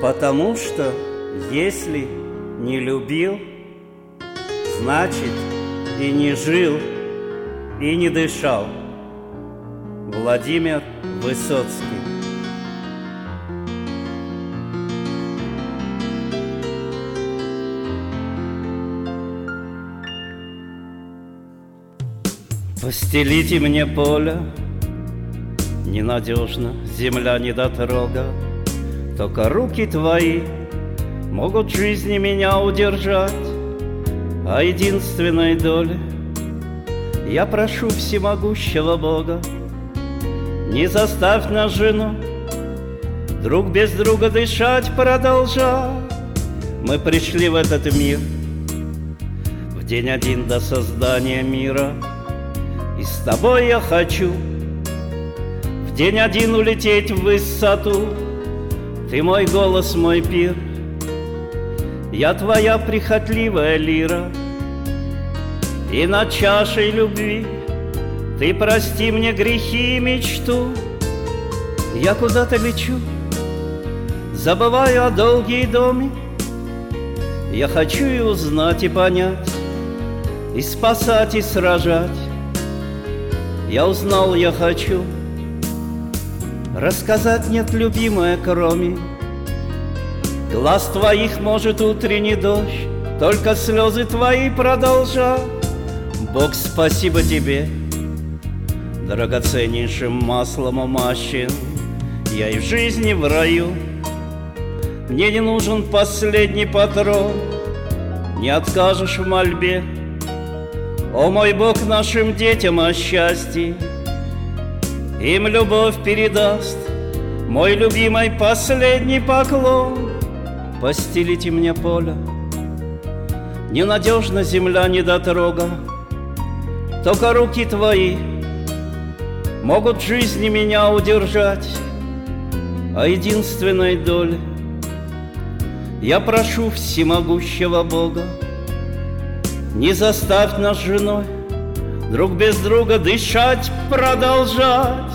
Потому что если не любил, значит и не жил, и не дышал. Владимир Высоцкий. Постелите мне поле, ненадежно, земля недотрога, Только руки твои могут жизни меня удержать, А единственной доли я прошу всемогущего Бога, Не заставь нас жену друг без друга дышать продолжать. Мы пришли в этот мир в день один до создания мира — и с тобой я хочу В день один улететь в высоту Ты мой голос, мой пир. Я твоя прихотливая лира. И над чашей любви Ты прости мне грехи и мечту. Я куда-то лечу Забываю о долгие доме. Я хочу и узнать, и понять И спасать, и сражать. Я узнал, я хочу Рассказать нет, любимая, кроме Глаз твоих может утренний дождь Только слезы твои продолжать Бог, спасибо тебе Драгоценнейшим маслом умащен Я и в жизни в раю. Мне не нужен последний патрон. Не откажешь в мольбе. О мой Бог нашим детям о счастье, Им любовь передаст Мой любимый последний поклон. Постелите мне поле, Ненадежна земля недотрога, Только руки твои Могут жизни меня удержать, А единственной доли Я прошу всемогущего Бога, не заставь нас женой Друг без друга дышать продолжать